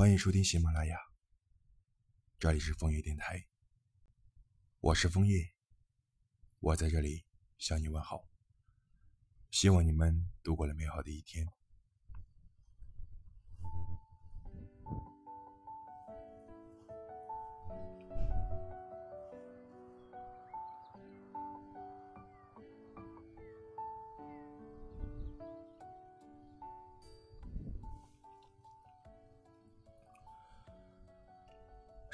欢迎收听喜马拉雅，这里是枫叶电台，我是枫叶，我在这里向你问好，希望你们度过了美好的一天。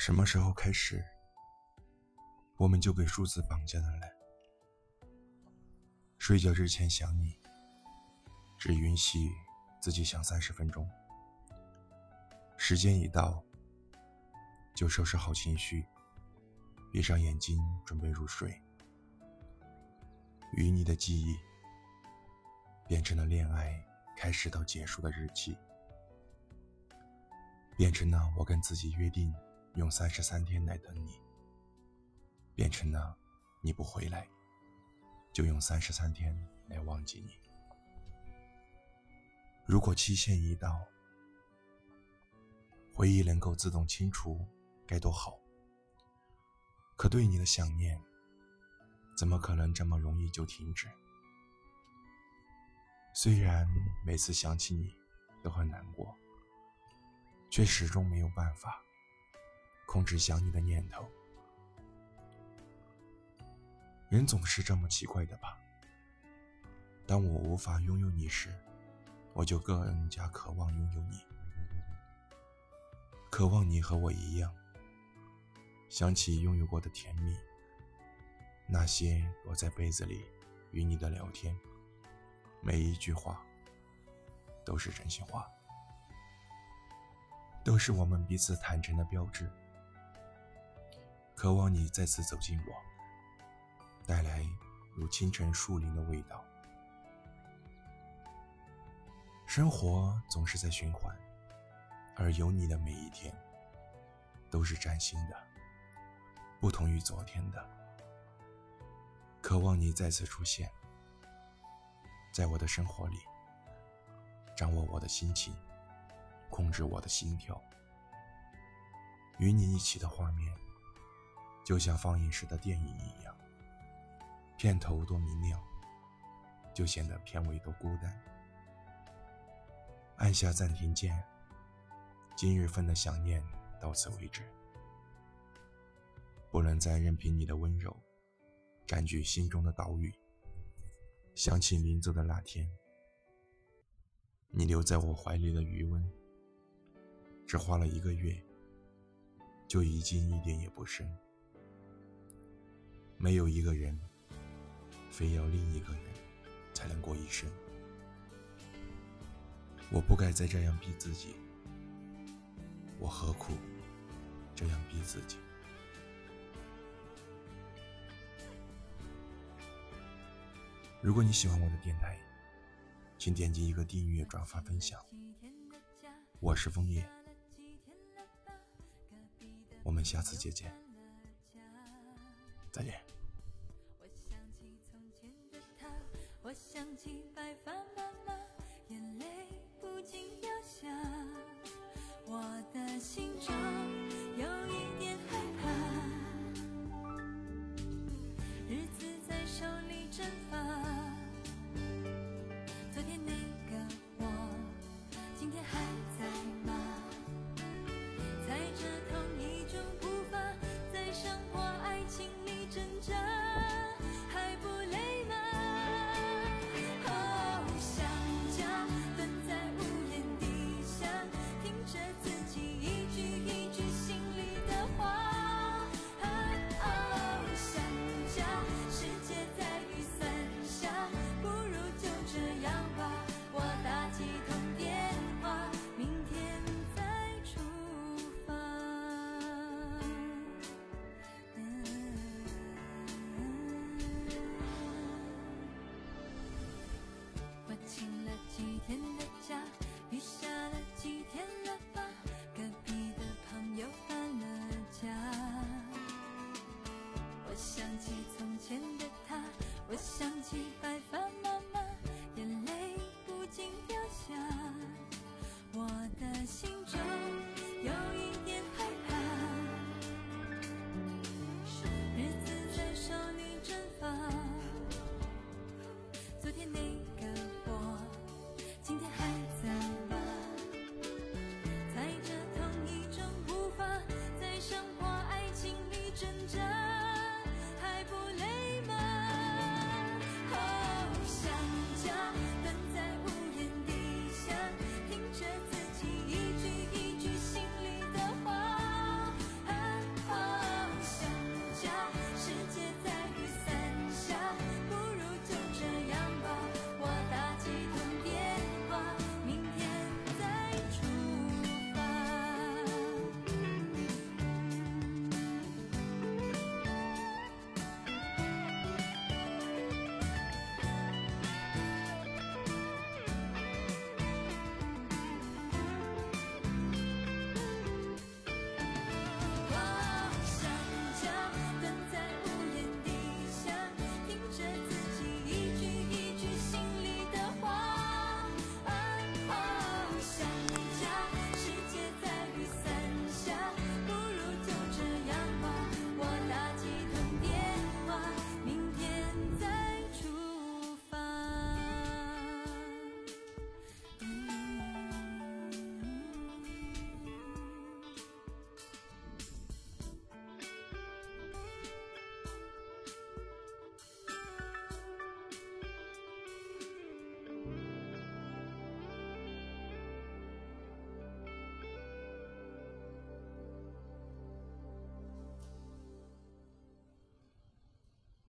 什么时候开始，我们就被数字绑架了呢？睡觉之前想你，只允许自己想三十分钟。时间一到，就收拾好情绪，闭上眼睛准备入睡。与你的记忆，变成了恋爱开始到结束的日期，变成了我跟自己约定。用三十三天来等你，变成了你不回来，就用三十三天来忘记你。如果期限一到，回忆能够自动清除，该多好。可对你的想念，怎么可能这么容易就停止？虽然每次想起你都很难过，却始终没有办法。控制想你的念头，人总是这么奇怪的吧？当我无法拥有你时，我就更加渴望拥有你，渴望你和我一样，想起拥有过的甜蜜，那些躲在被子里与你的聊天，每一句话都是真心话，都是我们彼此坦诚的标志。渴望你再次走进我，带来如清晨树林的味道。生活总是在循环，而有你的每一天都是崭新的，不同于昨天的。渴望你再次出现，在我的生活里，掌握我的心情，控制我的心跳，与你一起的画面。就像放映时的电影一样，片头多明亮，就显得片尾多孤单。按下暂停键，今日份的想念到此为止，不能再任凭你的温柔占据心中的岛屿。想起名字的那天，你留在我怀里的余温，只花了一个月，就已经一点也不深。没有一个人非要另一个人才能过一生，我不该再这样逼自己，我何苦这样逼自己？如果你喜欢我的电台，请点击一个订阅、转发、分享。我是枫叶，我们下次再见。再见。我想起从前的他，我想起